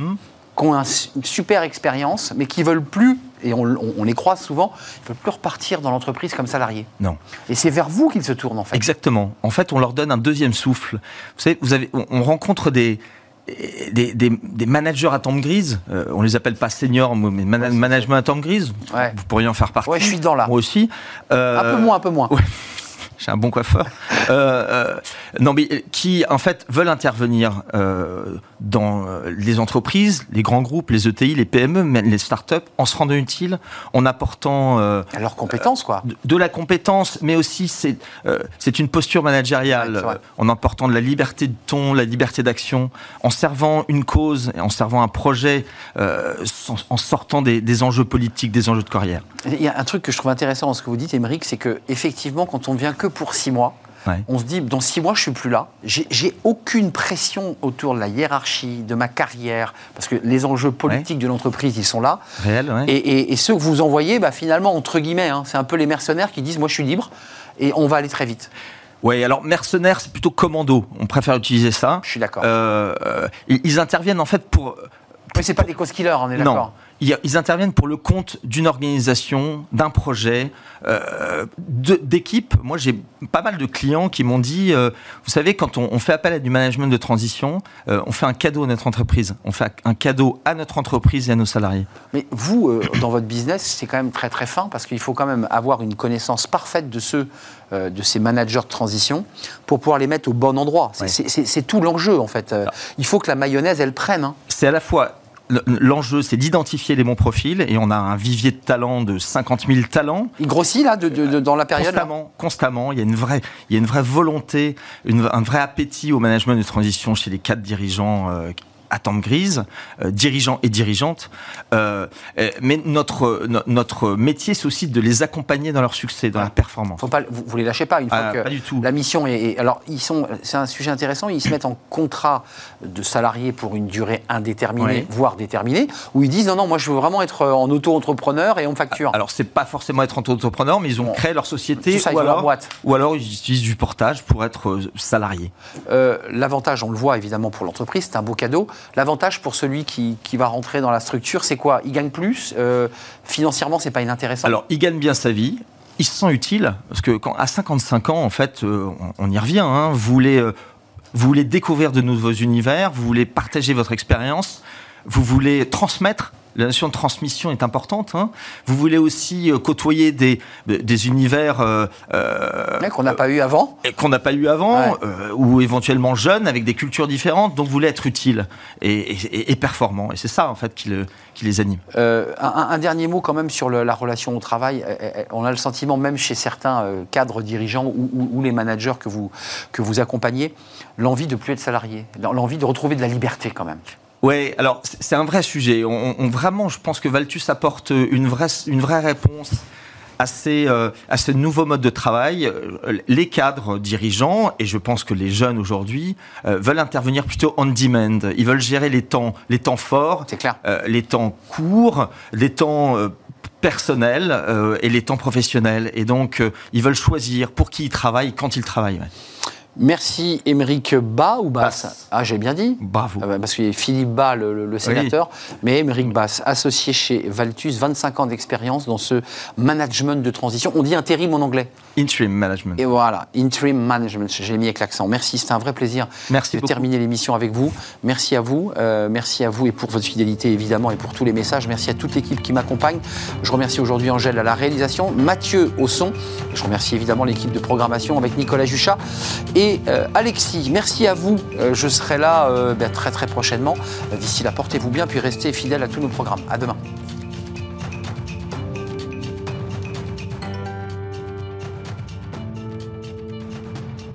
Qui ont un une super expérience, mais qui veulent plus, et on, on- on les croise souvent, ils veulent plus repartir dans l'entreprise comme salariés. Non. Et c'est vers vous qu'ils se tournent en fait. Exactement. En fait, on leur donne un deuxième souffle. Vous savez, vous avez, on, on rencontre des, des, des- des managers à tombe grise, euh, on les appelle pas seniors, mais mana- management à tombe grise, Ouais. vous pourriez en faire partie. Ouais, je suis dedans là. Moi aussi. Euh, Un peu moins, un peu moins. ouais. J'ai un bon coiffeur. Euh, euh, non, mais euh, qui en fait veulent intervenir euh, dans les entreprises, les grands groupes, les ETI, les PME, même les startups, en se rendant utile, en apportant À leurs compétences, quoi. de, de la compétence, mais aussi c'est c'est une posture managériale, Ouais, en apportant de la liberté de ton, la liberté d'action, en servant une cause, et en servant un projet, en, en sortant des, des enjeux politiques, des enjeux de carrière. Il y a un truc que je trouve intéressant dans ce que vous dites, Émeric, c'est que effectivement, quand on vient que pour six mois, Ouais. on se dit dans six mois, je suis plus là. J'ai aucune pression autour de la hiérarchie, de ma carrière, parce que les enjeux politiques de l'entreprise, ils sont là. Réel, ouais. Et, et- et ceux que vous envoyez, bah, finalement, entre guillemets, hein, c'est un peu les mercenaires qui disent moi, je suis libre et on va aller très vite. Ouais, alors mercenaires, c'est plutôt commando. On préfère utiliser ça. Je suis d'accord. Euh, euh, ils interviennent en fait pour Mais c'est pas des cause killers, on est non. d'accord. Ils, interviennent pour le compte d'une organisation, d'un projet, euh, d'équipes. Moi, j'ai pas mal de clients qui m'ont dit, euh, vous savez, quand on, on fait appel à du management de transition, euh, on fait un cadeau à notre entreprise. On fait un cadeau à notre entreprise et à nos salariés. Mais vous, euh, dans votre business, c'est quand même très très fin parce qu'il faut quand même avoir une connaissance parfaite de ceux, de ces managers de transition pour pouvoir les mettre au bon endroit. C'est Ouais. tout l'enjeu en fait. Euh, Il faut que la mayonnaise, elle prenne. hein. C'est à la fois l'enjeu, c'est d'identifier les bons profils et on a un vivier de talents de 50 000 talents. Il grossit là de- de- de- dans la période. Constamment, constamment, il y a une vraie, il y a une vraie volonté, une- un vrai appétit au management de transition chez les quatre dirigeants euh, à temps grise, euh, dirigeants et dirigeantes. Euh, euh, mais notre, no- notre métier, c'est aussi de les accompagner dans leur succès, dans la performance. Faut pas, vous, vous les lâchez pas une fois Ah, que pas du tout. la mission est, est- Alors, ils sont. C'est un sujet intéressant. Ils se mettent en contrat de salariés pour une durée indéterminée, voire déterminée, où ils disent non, non, moi, je veux vraiment être en auto-entrepreneur et on me facture. Alors, c'est pas forcément être entrepreneur, mais ils ont Bon. créé leur société ça, ou, leur alors, boîte. ou alors ils utilisent du portage pour être salariés. Euh, L'avantage, on le voit évidemment pour l'entreprise, c'est un beau cadeau. L'avantage pour celui qui, qui va rentrer dans la structure, c'est quoi? Il gagne plus. euh, financièrement, c'est pas inintéressant? Alors, il gagne bien sa vie. Il se sent utile parce que quand, à 55 ans, en fait, euh, on, y revient. hein, vous voulez, euh, vous voulez découvrir de nouveaux univers, vous voulez partager votre expérience, vous voulez transmettre. La notion de transmission est importante. hein. Vous voulez aussi euh, côtoyer des, des univers euh, Ouais, qu'on n'a pas eu avant. qu'on n'a pas eu avant, Ouais. euh, ou éventuellement jeunes, avec des cultures différentes, donc vous voulez être utile et, et- et performant. Et c'est ça, en fait, qui, le- qui les anime. Euh, un, un dernier mot quand même sur le- la relation au travail. Euh, euh, On a le sentiment, même chez certains euh, cadres dirigeants ou, ou- ou les managers que vous, que vous accompagnez, l'envie de plus être salarié, l'envie de retrouver de la liberté quand même. Oui, alors c'est un vrai sujet. On, on- vraiment, je pense que Valtus apporte une vraie, une vraie réponse à ces, euh, à ce nouveau mode de travail. Euh, Les cadres dirigeants, et je pense que les jeunes aujourd'hui, euh, veulent intervenir plutôt on demand. Ils veulent gérer les temps, les temps forts, C'est clair. euh, les temps courts, les temps euh, personnels euh, et les temps professionnels. Et donc, euh, ils veulent choisir pour qui ils travaillent, quand ils travaillent. ouais. Merci Émeric Bas ou Bass. Ah, j'ai bien dit Bravo. Ah bah, Parce qu'il y a Philippe Bas, le, le- le sénateur, mais Émeric Bass, associé chez Valtus, 25 ans d'expérience dans ce management de transition. On dit intérim en anglais. Interim management. Et voilà, interim management, j'ai mis avec l'accent. Merci, c'était un vrai plaisir Merci de beaucoup. terminer l'émission avec vous. Merci à vous, euh, merci à vous et pour votre fidélité évidemment et pour tous les messages. Merci à toute l'équipe qui m'accompagne. Je remercie aujourd'hui Angèle à la réalisation, Mathieu au son. Je remercie évidemment l'équipe de programmation avec Nicolas Juchat et euh, Alexis. Merci à vous. Euh, je serai là euh, ben, très très prochainement. D'ici là, portez-vous bien puis restez fidèles à tous nos programmes. À demain.